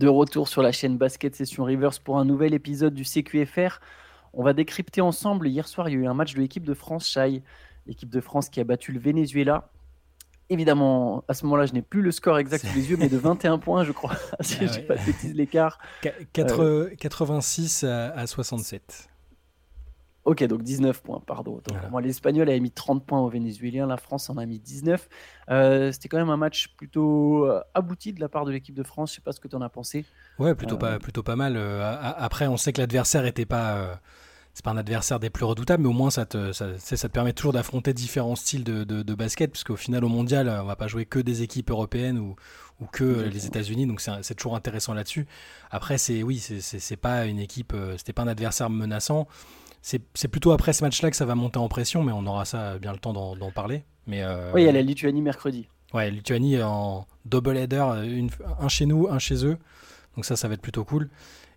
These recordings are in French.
De retour sur la chaîne Basket Session Rivers pour un nouvel épisode du CQFR. On va décrypter ensemble. Hier soir, il y a eu un match de l'équipe de France, Chai. L'équipe de France qui a battu le Venezuela. Évidemment, à ce moment-là, je n'ai plus le score exact sous les yeux, mais de 21 points, je crois, si Ah je ouais. pas l'écart. Quatre- 86 à, à 67. Ok, donc 19 points, pardon. Donc, Voilà. moi, l'Espagnol avait mis 30 points aux Vénézuéliens, la France en a mis 19. Euh, C'était quand même un match plutôt euh, abouti de la part de l'équipe de France. Je sais pas ce que tu en as pensé. Ouais, plutôt, Euh, pas, plutôt pas mal. Après, on sait que l'adversaire était pas. c'est pas un adversaire des plus redoutables, mais au moins ça te, ça, ça te permet toujours d'affronter différents styles de, de, de basket, puisqu'au final, au mondial, on va pas jouer que des équipes européennes ou, ou que les. États-Unis, donc c'est toujours intéressant là-dessus. Après, c'est oui, c'est- pas une équipe, c'était pas un adversaire menaçant. C'est plutôt après ce match-là que ça va monter en pression, mais on aura ça bien le temps d'en parler. Mais euh, Oui, il y a la Lituanie mercredi. Ouais, Lituanie en double header, une- un chez nous, un chez eux. Donc ça, ça va être plutôt cool.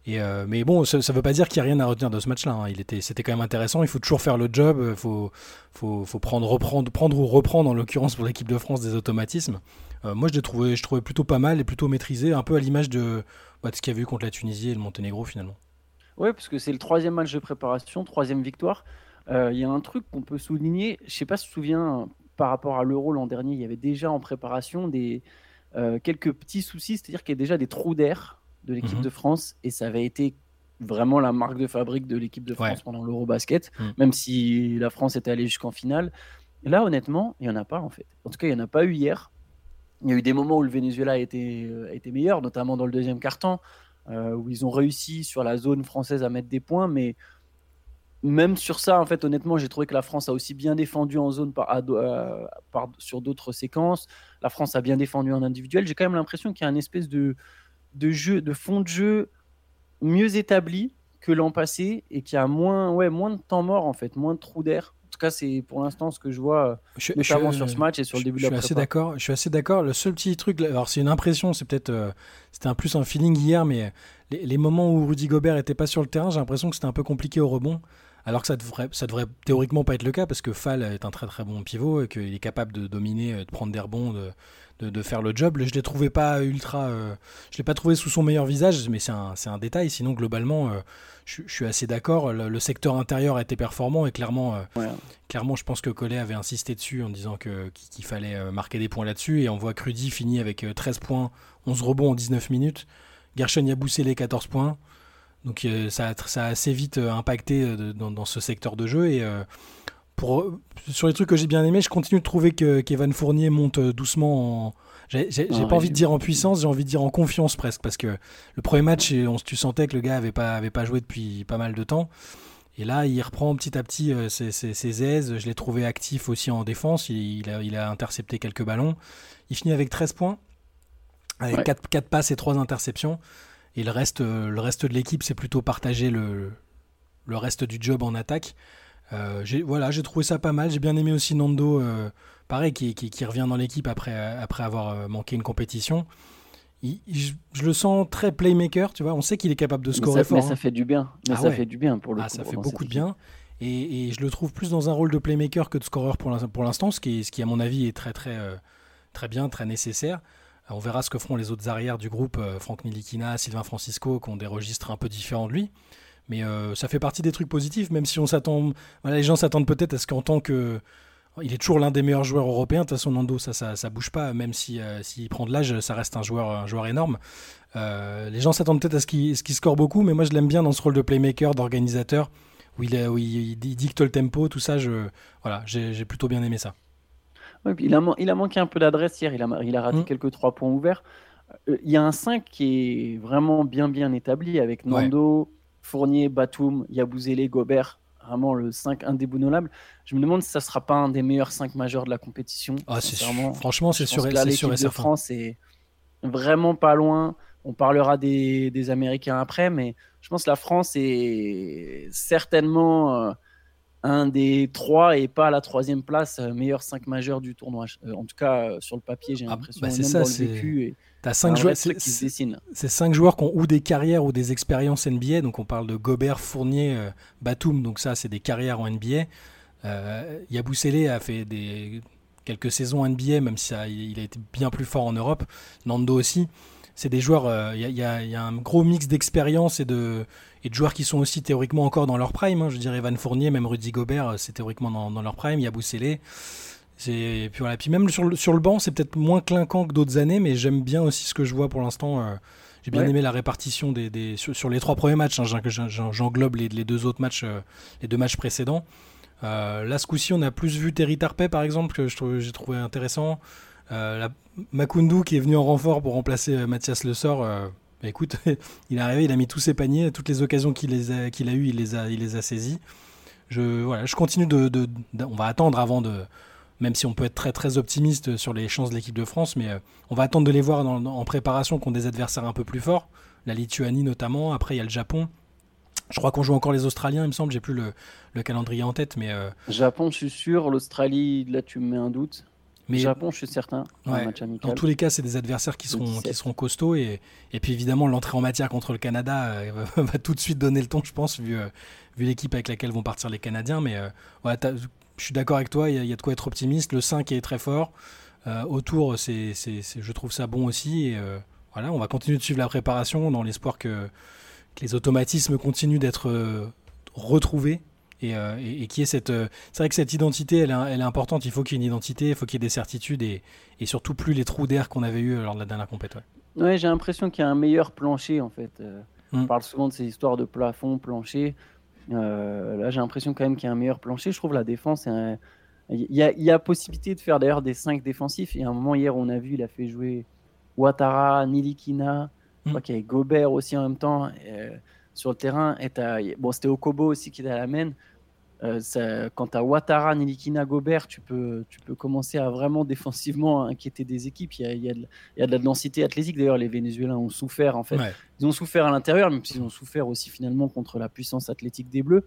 Et euh, mais bon, ça ne veut pas dire qu'il n'y a rien à retenir de ce match-là. hein. Il était, c'était quand même intéressant. Il faut toujours faire le job. Il faut, faut, faut prendre, reprendre, prendre ou reprendre, en l'occurrence pour l'équipe de France, des automatismes. Euh, moi, je l'ai trouvé, je trouvais plutôt pas mal et plutôt maîtrisé, un peu à l'image de, bah, de ce qu'il y a eu contre la Tunisie et le Monténégro finalement. Oui, parce que c'est le troisième match de préparation, troisième victoire. Euh, Il y a un truc qu'on peut souligner. Je sais pas si tu te souviens, par rapport à l'Euro l'an dernier, il y avait déjà en préparation des, euh, quelques petits soucis, c'est-à-dire qu'il y a déjà des trous d'air de l'équipe Mhm. de France et ça avait été vraiment la marque de fabrique de l'équipe de France Ouais. pendant l'Eurobasket, Mhm. même si la France était allée jusqu'en finale. Là, honnêtement, il n'y en a pas en fait. En tout cas, il n'y en a pas eu hier. Il y a eu des moments où le Venezuela a été, euh, a été meilleur, notamment dans le deuxième quart-temps, euh, où ils ont réussi sur la zone française à mettre des points, mais même sur ça, en fait, honnêtement, j'ai trouvé que la France a aussi bien défendu en zone par, euh, sur d'autres séquences. La France a bien défendu en individuel. J'ai quand même l'impression qu'il y a une espèce de, de jeu, de fond de jeu mieux établi que l'an passé et qu'il y a moins, ouais, moins de temps mort, en fait, moins de trous d'air. Cas, c'est pour l'instant ce que je vois, euh, Je, notamment je- sur ce match et sur le début de la assez d'accord. Je suis assez d'accord. Le seul petit truc, alors c'est une impression, c'est peut-être, euh, c'était un plus un feeling hier, mais les, les moments où Rudy Gobert était pas sur le terrain, j'ai l'impression que c'était un peu compliqué au rebond. Alors que ça devrait, ça devrait théoriquement pas être le cas parce que Fall est un très très bon pivot et qu'il est capable de dominer, euh, de prendre des rebonds, de, de, de faire le job. Je l'ai trouvé pas ultra, euh, je l'ai pas trouvé sous son meilleur visage, mais c'est un, c'est un détail. Sinon globalement, euh, je, je suis assez d'accord. Le, le secteur intérieur a été performant et clairement, euh, Ouais. Clairement, je pense que Collet avait insisté dessus en disant que- qu'il fallait marquer des points là-dessus. Et on voit que Rudy finit avec euh, 13 points, 11 rebonds en 19 minutes. Gershon Yabusele les 14 points. Donc euh, ça, a, ça a assez vite euh, impacté euh, de- dans, dans ce secteur de jeu. Et pour, sur les trucs que j'ai bien aimés, je continue de trouver que qu'Evan Fournier monte doucement en. J'ai j'ai- j'ai Ah, pas envie de dire en puissance, j'ai envie de dire en confiance presque. Parce que le premier match, on, tu sentais que le gars avait pas, avait pas joué depuis pas mal de temps. Et là, il reprend petit à petit ses, ses- ses aises. Je l'ai trouvé actif aussi en défense. Il, il a, il a intercepté quelques ballons. Il finit avec 13 points, avec Ouais. 4, passes et 3 interceptions. Et le reste, euh, le reste de l'équipe, c'est plutôt partagé le, le reste du job en attaque. Euh, voilà, j'ai trouvé ça pas mal. J'ai bien aimé aussi Nando, euh, pareil, qui, qui- qui revient dans l'équipe après, après avoir manqué une compétition. Il- je, je le sens très playmaker, tu vois. On sait qu'il est capable de Mais, scorer ça, fort. mais hein. ça fait du bien. Mais Ah ça ouais. fait du bien pour le Ah, coup. ça fait beaucoup de bien. Et, et je le trouve plus dans un rôle de playmaker que de scoreur pour l'in- pour l'instant, ce qui, est- ce qui, à mon avis, est très, très, euh, très bien, très nécessaire. Euh, On verra ce que feront les autres arrières du groupe, euh, Franck Nilikina, Sylvain Francisco, qui ont des registres un peu différents de lui. Mais euh, ça fait partie des trucs positifs, même si on s'attend. Voilà, les gens s'attendent peut-être à ce qu'en tant que. Il est toujours l'un des meilleurs joueurs européens. De toute façon, Nando, ça, ça, bouge pas. Même si, s'il prend de l'âge, ça reste un joueur, un joueur énorme. Les gens s'attendent peut-être à ce qu'il, score beaucoup, mais moi, je l'aime bien dans ce rôle de playmaker, d'organisateur, où il, il, dicte le tempo, tout ça. Voilà, j'ai plutôt bien aimé ça. Ouais, il, a, man- il a manqué un peu d'adresse hier, il a, il a raté Mm. quelques trois points ouverts. Euh, Il y a un 5 qui est vraiment bien bien établi avec Nando, Fournier, Batum, Yabouzélé, Gobert. Vraiment le 5 indéboulonnable. Je me demande si ça sera pas un des meilleurs 5 majeurs de la compétition. Ah, sûr. Franchement, c'est sûr, là, sûr et de certain. France est vraiment pas loin. On parlera des, des Américains après, mais je pense que la France est certainement euh, un des trois et pas à la troisième place, euh, meilleur 5 majeur du tournoi. Euh, en tout cas, euh, sur le papier, j'ai Ah, l'impression, bah, c'est ça, dans le c'est- vécu. Et T'as cinq joueurs, c'est, qui se c'est cinq joueurs qui ont ou des carrières ou des expériences NBA. Donc on parle de Gobert, Fournier, Batum. Donc ça, c'est des carrières en NBA. Euh, Yabusele a fait des quelques saisons NBA, même si ça- il a été bien plus fort en Europe. Nando aussi. C'est des joueurs. Il y, y, a un gros mix d'expérience et de, et de joueurs qui sont aussi théoriquement encore dans leur prime. Hein. Je dirais Evan Fournier, même Rudy Gobert, c'est théoriquement dans, dans, leur prime. Il y a Boussélé. Puis, voilà. puis même sur le, sur le banc, c'est peut-être moins clinquant que d'autres années, mais j'aime bien aussi ce que je vois pour l'instant. J'ai bien aimé la répartition des, des sur, les trois premiers matchs. Hein, J'englobe les, les, deux autres matchs, les deux matchs précédents. Euh, là, ce coup-ci, on a plus vu Terry Tarpey, par exemple, que j'ai trouvé intéressant. Euh, Makundu, qui est venu en renfort pour remplacer euh, Mathias Le Sort. Bah, écoute, il est arrivé, il a mis tous ses paniers, toutes les occasions qu'il a, eues, il les a, saisies. Je, continue de, On va attendre avant de. Même si on peut être très optimiste sur les chances de l'équipe de France, mais on va attendre de les voir en préparation contre des adversaires un peu plus forts. La Lituanie notamment, après il y a le Japon. Je crois qu'on joue encore les Australiens, il me semble. J'ai plus le, calendrier en tête, mais. Euh, Japon, je suis sûr. L'Australie, là, tu me mets un doute. Mais Japon, je suis certain. dans tous les cas, c'est des adversaires qui seront, qui seront costauds. Et, et puis évidemment, l'entrée en matière contre le Canada euh, va, tout de suite donner le ton, je pense, vu, euh, vu l'équipe avec laquelle vont partir les Canadiens. Mais ouais, je suis d'accord avec toi, il y, a de quoi être optimiste. Le 5 est très fort. autour, c'est, je trouve ça bon aussi. Et voilà, on va continuer de suivre la préparation dans l'espoir que que les automatismes continuent d'être euh, retrouvés et, euh, et, qui est cette. Euh, c'est vrai que cette identité, elle est, elle est importante. Il faut qu'il y ait une identité, il faut qu'il y ait des certitudes et, et, surtout plus les trous d'air qu'on avait eu lors de la dernière compétition. Ouais, j'ai l'impression qu'il y a un meilleur plancher en fait. On mm. parle souvent de ces histoires de plafond, plancher. là, j'ai l'impression quand même qu'il y a un meilleur plancher. Je trouve la défense. Il y, a, il y a possibilité de faire d'ailleurs des 5 défensifs. Y a un moment hier, on a vu, il a fait jouer Ouattara, Nilikina, je crois mm. qu'il y avait Gobert aussi en même temps euh, sur le terrain. Et bon, c'était Okobo aussi qui était à la main. Euh, quand tu as Ouattara, Nilikina, Gobert, tu peux, tu peux commencer à vraiment défensivement inquiéter des équipes. Il y a, il y a, de, il y a de, la densité athlétique. D'ailleurs, les Vénézuéliens ont souffert en fait. Ils ont souffert à l'intérieur, même s'ils ont souffert aussi finalement contre la puissance athlétique des Bleus.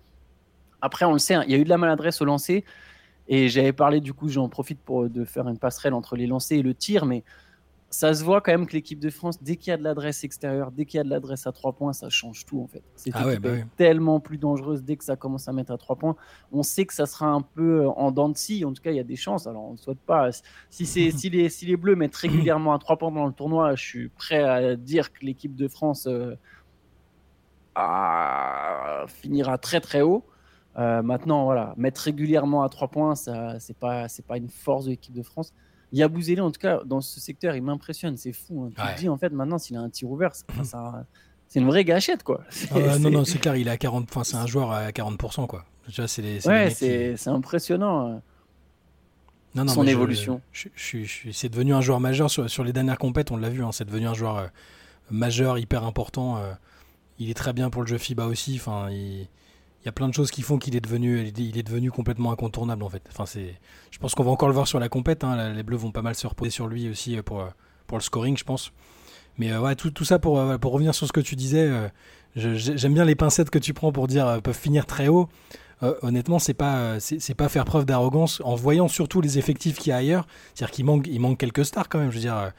Après, on le sait, hein, il y a eu de la maladresse au lancer. Et j'avais parlé, du coup, j'en profite pour de faire une passerelle entre les lancers et le tir, mais ça se voit quand même que l'équipe de France, dès qu'il y a de l'adresse extérieure, dès qu'il y a de l'adresse à 3 points, ça change tout en fait. C'est ah bah tellement plus dangereuse dès que ça commence à mettre à 3 points. On sait que ça sera un peu euh, en dents de scie, en tout cas il y a des chances. Alors on ne souhaite pas. Si, si, les, si les Bleus mettent régulièrement à 3 points dans le tournoi, je suis prêt à dire que l'équipe de France euh, finira très très haut. Euh, maintenant, voilà, mettre régulièrement à 3 points, ça c'est pas, pas une force de l'équipe de France. Yabouzélé, en tout cas, dans ce secteur, il m'impressionne. C'est fou. Hein. Tu te dis, en fait, maintenant, s'il a un tir ouvert, c'est une vraie gâchette, quoi. Ah non, non, c'est clair, il est à 40, enfin, c'est un joueur à 40%, quoi. c'est ouais, c'est impressionnant. Euh, non, non, son évolution. Je, je, c'est devenu un joueur majeur sur, sur les dernières compètes, on l'a vu, hein, c'est devenu un joueur euh, majeur, hyper important. Euh, il est très bien pour le jeu FIBA aussi. Enfin, il, il y a plein de choses qui font qu'il est devenu, il est devenu complètement incontournable en fait. Enfin, c'est, je pense qu'on va encore le voir sur la compète. Hein. Les Bleus vont pas mal se reposer sur lui aussi euh, pour, euh, pour le scoring, je pense. Mais euh, ouais, tout, tout ça pour, pour revenir sur ce que tu disais, j'aime bien les pincettes que tu prends pour dire peuvent finir très haut. honnêtement, c'est pas c'est pas faire preuve d'arrogance en voyant surtout les effectifs qu'il y a ailleurs. C'est-à-dire qu'il manque il manque quelques stars quand même. Je veux dire.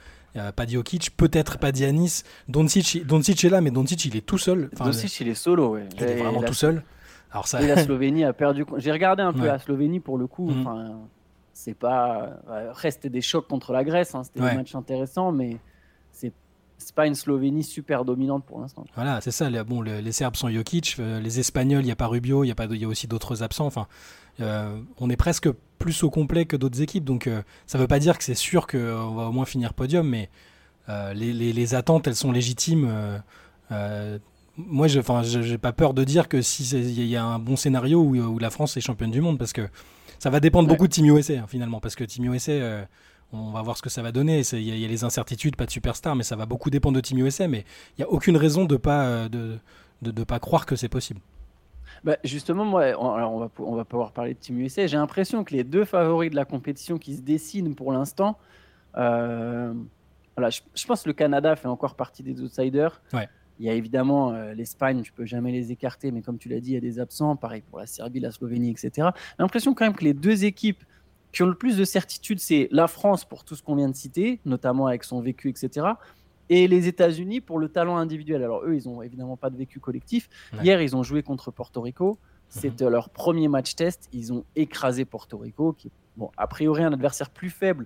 pas Jokic, peut-être pas Dianis. Doncic, Doncic est là, mais Doncic il est tout seul. Enfin, Doncic il est solo, ouais. Il est vraiment tout seul. Alors ça... Et la Slovénie a perdu. J'ai regardé un peu la Slovénie pour le coup. Mhm. Enfin, c'est pas. Après, c'était des chocs contre la Grèce. Hein. C'était un match intéressant, mais c'est c'est pas une Slovénie super dominante pour l'instant. Voilà, c'est ça. Les, bon, les, Serbes sont Jokic, euh, les Espagnols, il n'y a pas Rubio, il y a pas, y a aussi d'autres absents. Enfin, euh, on est presque plus au complet que d'autres équipes, donc euh, ça ne veut pas dire que c'est sûr qu'on va au moins finir podium, mais les, les, attentes, elles sont légitimes moi, je n'ai pas peur de dire que si il y a un bon scénario où, la France est championne du monde, parce que ça va dépendre beaucoup de Team USA hein, finalement, parce que Team USA, euh, on va voir ce que ça va donner. Il y, a les incertitudes, pas de superstar, mais ça va beaucoup dépendre de Team USA. Mais il n'y a aucune raison de pas euh, de, de, pas croire que c'est possible. Bah justement, moi, alors on va, on va pouvoir parler de Team USA. J'ai l'impression que les deux favoris de la compétition qui se dessinent pour l'instant, euh, voilà, je, je, pense que le Canada fait encore partie des outsiders. Ouais. Il y a évidemment euh, l'Espagne, tu peux jamais les écarter, mais comme tu l'as dit, il y a des absents, pareil pour la Serbie, la Slovénie, etc. J'ai l'impression quand même que les deux équipes qui ont le plus de certitude, c'est la France pour tout ce qu'on vient de citer, notamment avec son vécu, etc. Et les États-Unis pour le talent individuel. Alors eux, ils n'ont évidemment pas de vécu collectif. Hier, ils ont joué contre Porto Rico. Mhm. C'était leur premier match test. Ils ont écrasé Porto Rico, qui est, bon, a priori un adversaire plus faible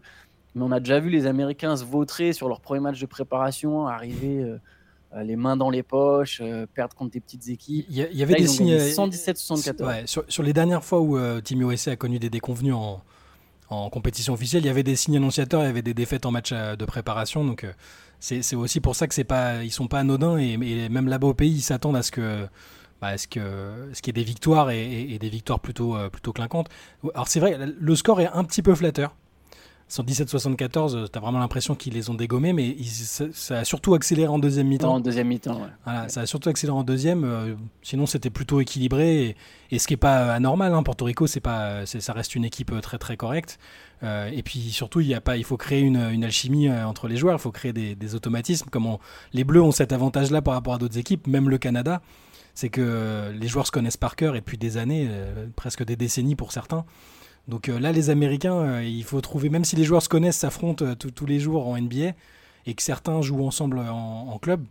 Mais on a déjà vu les Américains se vautrer sur leur premier match de préparation, arriver euh, les mains dans les poches, perdre contre des petites équipes. Il y, avait des signes. 117-74. sur, les dernières fois où Team USA a connu des déconvenus en, en, compétition officielle, il y avait des signes annonciateurs, il y avait des défaites en match de préparation. Donc c'est aussi pour ça que c'est pas, ils sont pas anodins et, même là-bas au pays, ils s'attendent à ce que bah, ce que ce qui est des victoires et, des victoires plutôt euh, plutôt clinquantes. Alors c'est vrai, le score est un petit peu flatteur. 117-74, tu as vraiment l'impression qu'ils les ont dégommés, mais ça, a surtout accéléré en deuxième mi-temps. En deuxième mi-temps, ouais. Voilà, ça a surtout accéléré en deuxième. Euh, sinon, c'était plutôt équilibré. Et, ce qui n'est pas anormal, hein, Porto Rico, c'est pas, ça reste une équipe très très correcte. Euh, et puis surtout, il, y a pas, il faut créer une, une alchimie euh, entre les joueurs, il faut créer des, des automatismes. Comme les Bleus ont cet avantage-là par rapport à d'autres équipes, même le Canada, c'est que les joueurs se connaissent par cœur et depuis des années, presque des décennies pour certains. Donc euh, là, les Américains, euh, il faut trouver, même si les joueurs se connaissent, s'affrontent euh, tous les jours en NBA, et que certains jouent ensemble en, club,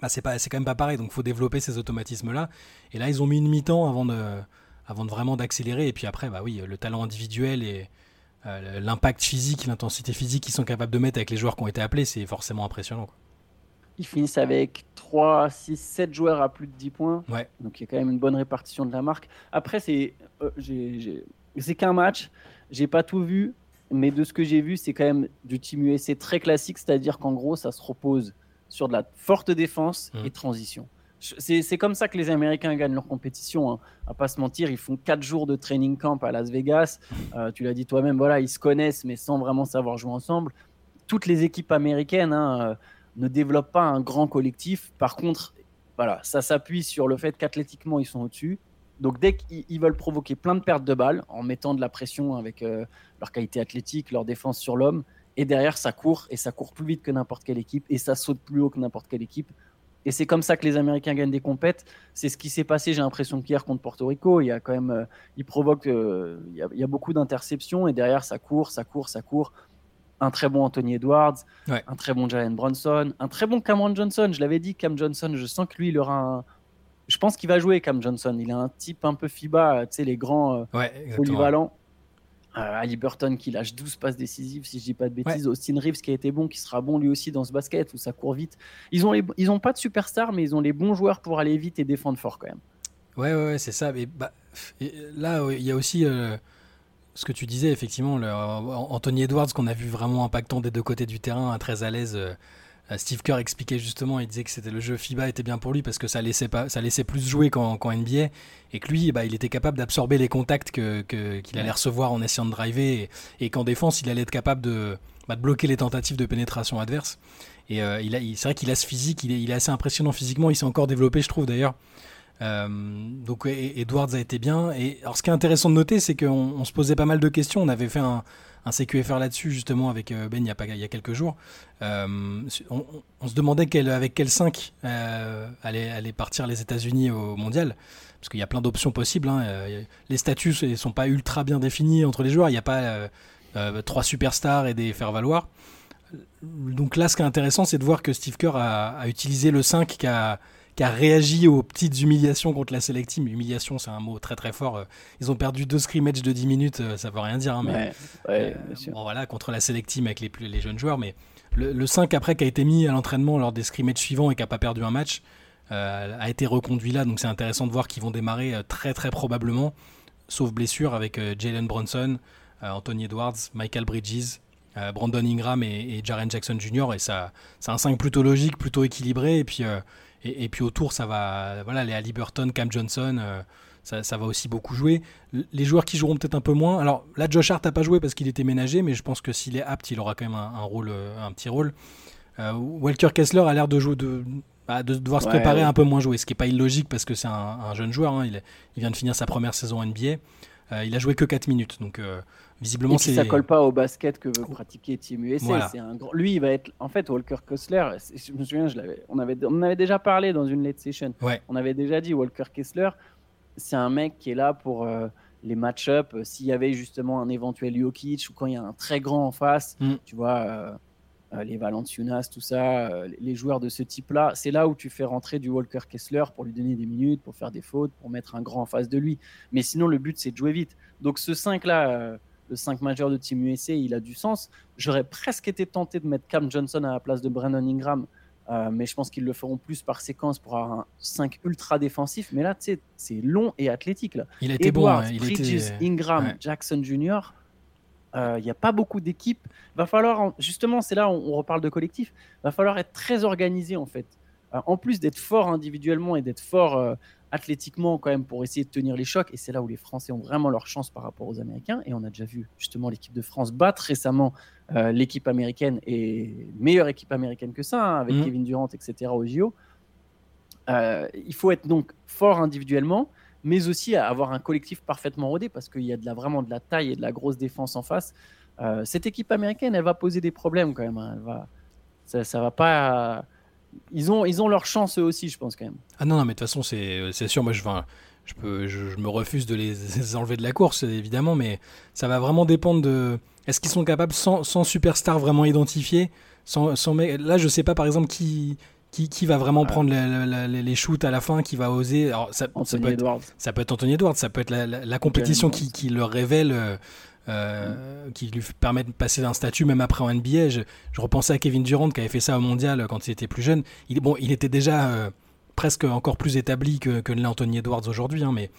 bah, c'est pas, c'est quand même pas pareil. Donc il faut développer ces automatismes-là. Et là, ils ont mis une mi-temps avant de, avant de vraiment d'accélérer. Et puis après, bah oui, le talent individuel et l'impact physique, l'intensité physique qu'ils sont capables de mettre avec les joueurs qui ont été appelés, c'est forcément impressionnant. Ils finissent avec 3, 6, 7 joueurs à plus de 10 points. Ouais. Donc il y a quand même une bonne répartition de la marque. Après, c'est, j'ai c'est qu'un match. J'ai pas tout vu, mais de ce que j'ai vu, c'est quand même du Team USA très classique, c'est-à-dire qu'en gros, ça se repose sur de la forte défense mmh. et transition. C'est comme ça que les Américains gagnent leur compétition. Hein. À pas se mentir, ils font 4 jours de training camp à Las Vegas. Euh, tu l'as dit toi-même, voilà, ils se connaissent, mais sans vraiment savoir jouer ensemble. Toutes les équipes américaines hein, euh, ne développent pas un grand collectif. Par contre, voilà, ça s'appuie sur le fait qu'athlétiquement, ils sont au-dessus donc dès qu'ils veulent provoquer plein de pertes de balles en mettant de la pression avec euh, leur qualité athlétique, leur défense sur l'homme, et derrière ça court et ça court plus vite que n'importe quelle équipe et ça saute plus haut que n'importe quelle équipe. Et c'est comme ça que les Américains gagnent des compètes. C'est ce qui s'est passé, j'ai l'impression, qu'hier contre Porto Rico. Il y a quand même, euh, il provoque, euh, il, y a, beaucoup d'interceptions et derrière ça court, ça court, ça court. Un très bon Anthony Edwards, un très bon Jalen Bronson, un très bon Cameron Johnson. Je l'avais dit, Cam Johnson, je sens que lui, il aura un, je pense qu'il va jouer Cam Johnson. Il a un type un peu FIBA, tu sais, les grands euh, polyvalents. Euh, Ali Burton qui lâche 12 passes décisives, si je dis pas de bêtises. Austin Reeves qui a été bon, qui sera bon lui aussi dans ce basket où ça court vite. Ils ont, ils ont pas de superstars, mais ils ont les bons joueurs pour aller vite et défendre fort quand même. Ouais, ouais, c'est ça. Mais bah, là, il y a aussi euh, ce que tu disais, effectivement, le, Anthony Edwards qu'on a vu vraiment impactant des deux côtés du terrain, très à l'aise. Euh, Steve Kerr expliquait justement, il disait que c'était le jeu FIBA était bien pour lui parce que ça laissait pas, ça laissait plus jouer qu'en NBA et que lui, bah, il était capable d'absorber les contacts que, qu'il allait recevoir en essayant de driver et, qu'en défense, il allait être capable de, bah, de, bloquer les tentatives de pénétration adverse. Et euh, il c'est vrai qu'il a ce physique, il est, il est assez impressionnant physiquement, il s'est encore développé, je trouve d'ailleurs. Euh, donc Edwards a été bien. Et alors, ce qui est intéressant de noter, c'est qu'on on se posait pas mal de questions. On avait fait un, un CQFR là-dessus, justement, avec euh, Ben il y, a il y a quelques jours. Euh, on, se demandait avec quel 5 euh, allaient, partir les États-Unis au mondial. Parce qu'il y a plein d'options possibles. Hein. Les statuts ne sont pas ultra bien définis entre les joueurs. Il n'y a pas trois superstars et des faire-valoir. Donc là, ce qui est intéressant, c'est de voir que Steve Kerr a, a utilisé le 5 qui a qui a réagi aux petites humiliations contre la Select Team. Humiliation, c'est un mot très très fort. Euh, ils ont perdu deux scrimmages de 10 minutes, euh, ça veut rien dire. Hein, mais, euh, voilà, contre la Select Team avec les, les jeunes joueurs. Mais le, 5 après qui a été mis à l'entraînement lors des scrimmages suivants et qui n'a pas perdu un match, a été reconduit là. Donc c'est intéressant de voir qu'ils vont démarrer très très probablement, sauf blessure, avec Jalen Bronson, Anthony Edwards, Michael Bridges. Brandon Ingram et, et, Jaren Jackson Jr. Et ça, c'est un 5 plutôt logique, plutôt équilibré. Et puis, et, puis autour, ça va, voilà, les Ali Burton, Cam Johnson, euh, ça, va aussi beaucoup jouer. Les joueurs qui joueront peut-être un peu moins. Alors là, Josh Hart n'a pas joué parce qu'il était ménagé, mais je pense que s'il est apte, il aura quand même un, rôle, euh, un petit rôle. Euh, Walker Kessler a l'air de jouer de, bah, de devoir se préparer un peu moins jouer, ce qui n'est pas illogique parce que c'est un, jeune joueur. Hein. il, il, vient de finir sa première saison NBA. il a joué que 4 minutes, donc Visiblement, et ça colle pas au basket que veut pratiquer Team USA. C'est un grand... Lui, il va être. En fait, Walker Kessler, je me souviens, je on, avait... on avait déjà parlé dans une late session. On avait déjà dit Walker Kessler, c'est un mec qui est là pour euh, les match-up. S'il y avait justement un éventuel Jokic ou quand il y a un très grand en face, mm. tu vois, euh, euh, les Valenciunas, tout ça, les joueurs de ce type-là, c'est là où tu fais rentrer du Walker Kessler pour lui donner des minutes, pour faire des fautes, pour mettre un grand en face de lui. Mais sinon, le but, c'est de jouer vite. Donc ce 5-là le 5 majeur de Team USA, il a du sens. J'aurais presque été tenté de mettre Cam Johnson à la place de Brandon Ingram, euh, mais je pense qu'ils le feront plus par séquence pour avoir un 5 ultra défensif. Mais là, tu sais, c'est long et athlétique. Là. Il était bon. Hein, il Bridges, Ingram, Jackson Jr., euh, il n'y a pas beaucoup d'équipes. Va falloir, justement, c'est là où on reparle de collectif. Va falloir être très organisé en fait. Euh, en plus d'être fort individuellement et d'être fort euh, athlétiquement quand même pour essayer de tenir les chocs. Et c'est là où les Français ont vraiment leur chance par rapport aux Américains. Et on a déjà vu justement l'équipe de France battre récemment l'équipe américaine et meilleure équipe américaine que ça, hein, avec mmh. Kevin Durant, etc. au JO. il faut être donc fort individuellement mais aussi avoir un collectif parfaitement rodé parce qu'il y a de la, vraiment de la taille et de la grosse défense en face. Euh, cette équipe américaine, elle va poser des problèmes quand même. Hein. Elle va, ça, ça va pas. Ils ont, ils ont leur chance eux aussi, je pense quand même. Ah non, non mais de toute façon, c'est sûr. Moi, je, je, peux, je, me refuse de les enlever de la course, évidemment, mais ça va vraiment dépendre de. Est-ce qu'ils sont capables, sans, sans superstar vraiment identifié, sans, sans, là, je sais pas, par exemple, qui, qui, qui, va vraiment prendre les shoots à la fin, qui va oser. Alors, ça, ça, peut être, ça, peut être, Anthony Edwards, ça peut être la, compétition qui, qui, leur révèle, euh, euh, qui lui permet de passer d'un statut même après en NBA. Je, repensais à Kevin Durant qui avait fait ça au mondial quand il était plus jeune. Il, bon, il était déjà euh, presque encore plus établi que, que l'est Anthony Edwards aujourd'hui, hein, mais,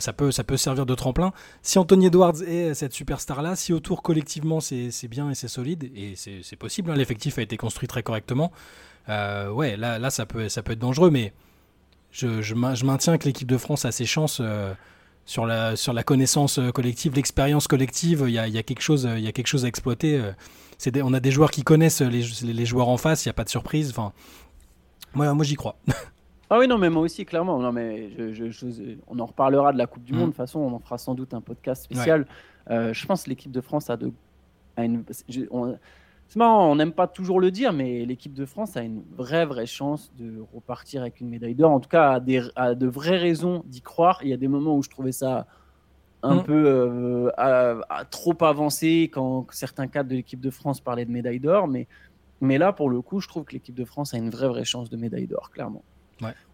ça, peut, servir de tremplin. Si Anthony Edwards est cette superstar-là, si autour collectivement c'est bien et c'est solide, et c'est possible, hein, l'effectif a été construit très correctement. Euh, ouais, là, ça, peut, être dangereux, mais je, maintiens que l'équipe de France a ses chances euh, sur, la, sur la connaissance euh, collective, l'expérience collective. Il y a, y, a quelque chose, y a quelque chose à exploiter. Des, on a des joueurs qui connaissent les, les joueurs en face, il n'y a pas de surprise. Enfin, moi, moi j'y crois. Ah oui, non, mais moi aussi, clairement. Non, mais je, on en reparlera de la Coupe du mm. Monde. De toute façon, on en fera sans doute un podcast spécial. je pense que l'équipe de France a de. A une, c'est marrant, on n'aime pas toujours le dire, mais l'équipe de France a une vraie, vraie chance de repartir avec une médaille d'or. En tout cas, a, de vraies raisons d'y croire. Il y a des moments où je trouvais ça un mm. peu euh, trop avancé quand certains cadres de l'équipe de France parlaient de médaille d'or. Mais, mais là, pour le coup, je trouve que l'équipe de France a une vraie, vraie chance de médaille d'or, clairement.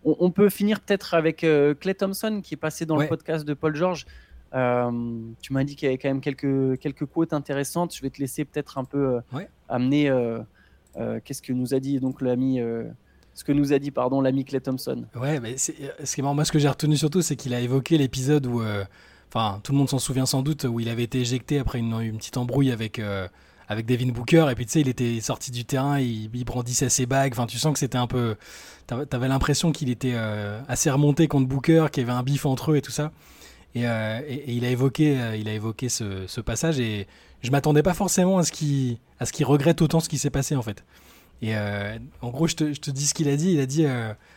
On, peut finir peut-être avec euh, Clay Thompson qui est passé dans le podcast de Paul George. Euh, tu m'as dit qu'il y avait quand même quelques, quelques quotes intéressantes. Je vais te laisser peut-être un peu euh, amener euh, qu'est-ce que nous a dit donc l'ami ce que nous a dit pardon l'ami Clay Thompson. Ouais, mais ce qui est moi ce que j'ai retenu surtout, c'est qu'il a évoqué l'épisode où, enfin, tout le monde s'en souvient sans doute, où il avait été éjecté après une, petite embrouille avec avec Devin Booker et puis tu sais il était sorti du terrain il, brandissait ses bagues enfin tu sens que c'était un peu t'avais l'impression qu'il était assez remonté contre Booker qu'il y avait un bif entre eux et tout ça euh, et, il a évoqué, euh, il a évoqué ce, passage et je m'attendais pas forcément à ce qu'il à ce qu'il regrette autant ce qui s'est passé en fait. Et euh, en gros, je te, je te, dis ce qu'il a dit. Il a dit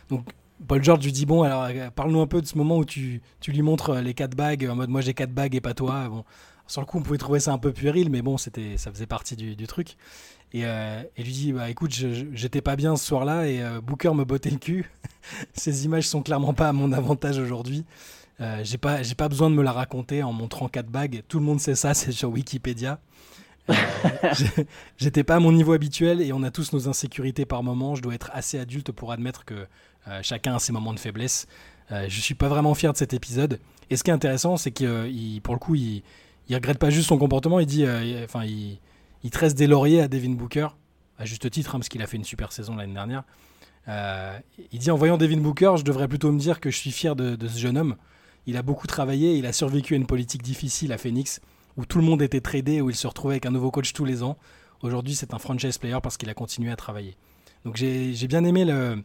donc Paul George lui dit bon alors parle-nous un peu de ce moment où tu, tu lui montres les quatre bagues en mode moi j'ai quatre bagues et pas toi. Bon, sur le coup on pouvait trouver ça un peu puéril, mais bon c'était ça faisait partie du, du truc. Et, et, lui dit bah écoute j'étais pas bien ce soir-là et Booker me bottait le cul. Ces images sont clairement pas à mon avantage aujourd'hui. Euh, j'ai pas, j'ai pas besoin de me la raconter en montrant quatre bagues. Tout le monde sait ça, c'est sur Wikipédia. Euh, j'étais pas à mon niveau habituel et on a tous nos insécurités par moment. Je dois être assez adulte pour admettre que euh, chacun a ses moments de faiblesse. je suis pas vraiment fier de cet épisode. Et ce qui est intéressant, c'est que pour le coup, il, il regrette pas juste son comportement. Il dit, enfin, il, il, tresse des lauriers à Devin Booker, à juste titre, hein, parce qu'il a fait une super saison l'année dernière. il dit en voyant Devin Booker, je devrais plutôt me dire que je suis fier de, de ce jeune homme il a beaucoup travaillé, il a survécu à une politique difficile à Phoenix, où tout le monde était tradé, où il se retrouvait avec un nouveau coach tous les ans. Aujourd'hui, c'est un franchise player parce qu'il a continué à travailler. Donc j'ai bien aimé le,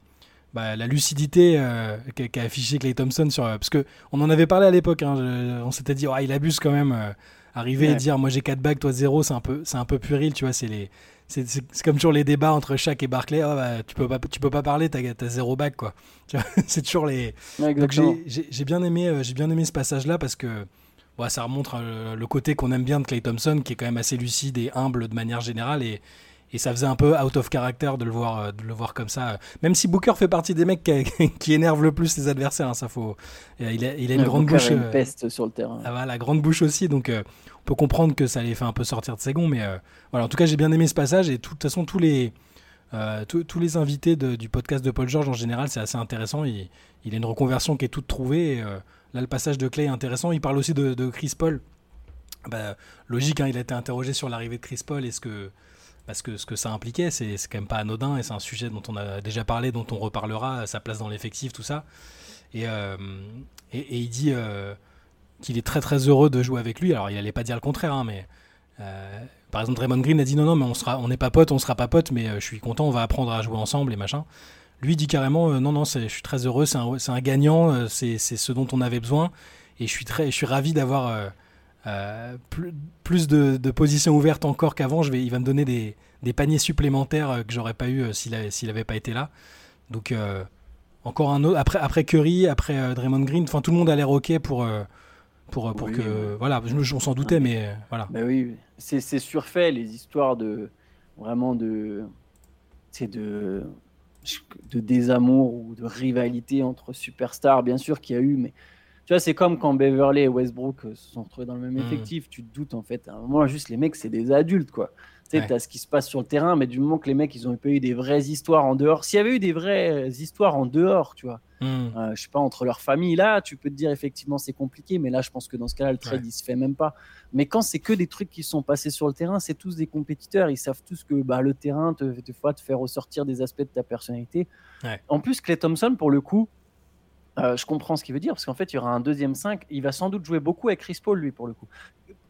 bah, la lucidité euh, qu'a affiché Clay Thompson sur parce que on en avait parlé à l'époque hein, on s'était dit il abuse quand même euh, arriver et dire moi j'ai 4 bagues toi 0 c'est un peu c'est un peu puéril tu vois c'est les c'est comme toujours les débats entre Shaq et Barclay. Oh, bah, tu peux pas, tu peux pas parler, t'as as zéro bac quoi. c'est toujours les. Donc j'ai bien aimé, euh, j'ai bien aimé ce passage-là parce que ça remontre euh, le côté qu'on aime bien de Clay Thompson, qui est quand même assez lucide et humble de manière générale et et ça faisait un peu out of character de le voir, euh, de le voir comme ça. Même si Booker fait partie des mecs qui, énervent le plus ses adversaires, hein, ça faut. Il a, il a une grande bouche. une peste sur le terrain. Ah, la grande bouche aussi, donc on peut comprendre que ça les fait un peu sortir de ses gonds, mais voilà. En tout cas, j'ai bien aimé ce passage et de toute façon tous les euh, tous les invités du podcast de Paul George en général, c'est assez intéressant. Il, il, a une reconversion qui est toute trouvée. Euh, là, le passage de Clay est intéressant. Il parle aussi de, Chris Paul. bah, logique, hein, il a été interrogé sur l'arrivée de Chris Paul et ce que, parce que ce que ça impliquait, c'est quand même pas anodin et c'est un sujet dont on a déjà parlé, dont on reparlera, sa place dans l'effectif, tout ça. Et, euh, et, il dit euh, qu'il est très très heureux de jouer avec lui. Alors il allait pas dire le contraire, hein, mais euh, par exemple Draymond Green a dit non non mais on sera, on n'est pas potes, on sera pas potes, mais je suis content, on va apprendre à jouer ensemble et machin. Lui dit carrément non non, je suis très heureux, c'est un, un, gagnant, c'est ce dont on avait besoin et je suis très, je suis ravi d'avoir plus, plus de, de, positions ouvertes encore qu'avant. Je vais, il va me donner des, des paniers supplémentaires que j'aurais pas eu s'il s'il avait pas été là. Donc encore un autre après après Curry, après euh, Draymond Green. Enfin, tout le monde a l'air ok pour euh, que voilà. Je, on s'en doutait, mais euh, voilà. Bah oui, c'est surfait les histoires de vraiment de c'est de de désamour ou de rivalité entre superstars, bien sûr qu'il y a eu, mais tu vois, c'est comme quand Beverly et Westbrook se sont retrouvés dans le même hmm. effectif. Tu te doutes en fait. À un moment, juste les mecs, c'est des adultes quoi. Tu sais, as ce qui se passe sur le terrain, mais du moment que les mecs, ils ont pas eu des vraies histoires en dehors. S'il y avait eu des vraies histoires en dehors, tu vois, hmm. euh, je sais pas, entre leur famille, là, tu peux te dire effectivement c'est compliqué, mais là, je pense que dans ce cas-là, le trade, il se fait même pas. Mais quand c'est que des trucs qui sont passés sur le terrain, c'est tous des compétiteurs. Ils savent tous que bah, le terrain, te, des fois, te fait ressortir des aspects de ta personnalité. En plus, Clay Thompson, pour le coup, euh, je comprends ce qu'il veut dire, parce qu'en fait, il y aura un deuxième 5. Il va sans doute jouer beaucoup avec Chris Paul, lui, pour le coup.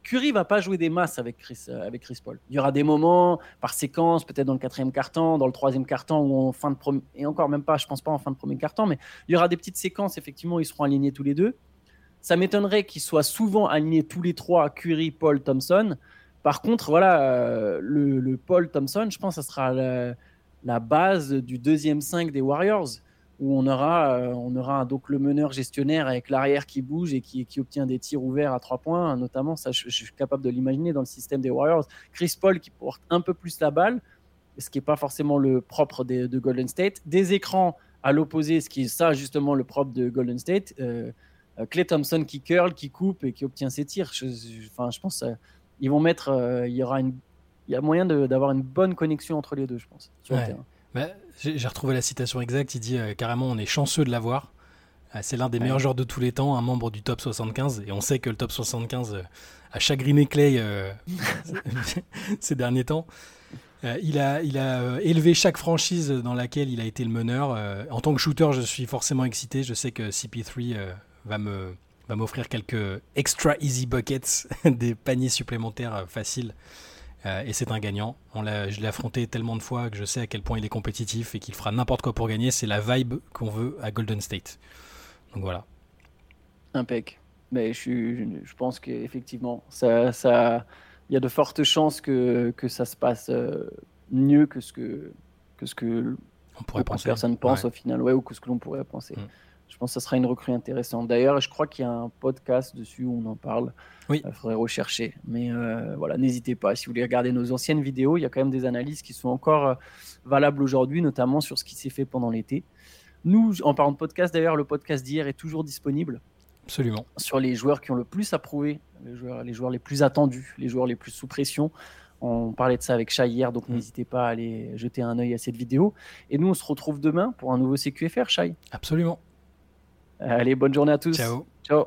Curry va pas jouer des masses avec Chris, euh, avec Chris Paul. Il y aura des moments par séquence, peut-être dans le quatrième quart-temps, dans le troisième quart-temps ou en fin de et encore même pas, je pense pas en fin de premier quart-temps, mais il y aura des petites séquences, effectivement, ils seront alignés tous les deux. Ça m'étonnerait qu'ils soient souvent alignés tous les trois, Curry, Paul, Thompson. Par contre, voilà, euh, le, Paul Thompson, je pense que ça sera la, la base du deuxième 5 des Warriors où on aura, euh, on aura donc le meneur gestionnaire avec l'arrière qui bouge et qui, obtient des tirs ouverts à trois points, notamment, ça je, suis capable de l'imaginer dans le système des Warriors. Chris Paul qui porte un peu plus la balle, ce qui n'est pas forcément le propre de, Golden State. Des écrans à l'opposé, ce qui est ça justement le propre de Golden State. Euh, Clay Thompson qui curl, qui coupe et qui obtient ses tirs. Je, enfin, je pense euh, vont mettre, il y aura une, il y a moyen d'avoir une bonne connexion entre les deux, je pense, sur le terrain. Bah, j'ai retrouvé la citation exacte. Il dit euh, carrément on est chanceux de l'avoir. Euh, c'est l'un des meilleurs joueurs de tous les temps, un membre du top 75. Et on sait que le top 75 euh, a chagriné Clay ces derniers temps. il, a, il a élevé chaque franchise dans laquelle il a été le meneur. en tant que shooter, je suis forcément excité. Je sais que CP3 va me va m'offrir quelques extra easy buckets, des paniers supplémentaires faciles euh, et c'est un gagnant. On je l'ai affronté tellement de fois que je sais à quel point il est compétitif et qu'il fera n'importe quoi pour gagner. C'est la vibe qu'on veut à Golden State. Donc voilà. Impec. Mais je, je pense qu'effectivement, ça, ça, il y a de fortes chances que, que ça se passe euh, mieux que ce que, que ce que on pourrait penser. personne pense au final, ouais, ou que ce que l'on pourrait penser. Mm. Je pense que ça sera une recrue intéressante. D'ailleurs, je crois qu'il y a un podcast dessus où on en parle. Oui. Il faudrait rechercher. Mais euh, voilà, n'hésitez pas. Si vous voulez regarder nos anciennes vidéos, il y a quand même des analyses qui sont encore euh, valables aujourd'hui, notamment sur ce qui s'est fait pendant l'été. Nous, en parlant de podcast, d'ailleurs, le podcast d'hier est toujours disponible. Absolument. Sur les joueurs qui ont le plus approuvé, les joueurs les, joueurs les plus attendus, les joueurs les plus sous pression. On parlait de ça avec Chat hier, donc mm. n'hésitez pas à aller jeter un œil à cette vidéo. Et nous, on se retrouve demain pour un nouveau CQFR, Chai. Absolument. Allez, bonne journée à tous. Ciao. Ciao.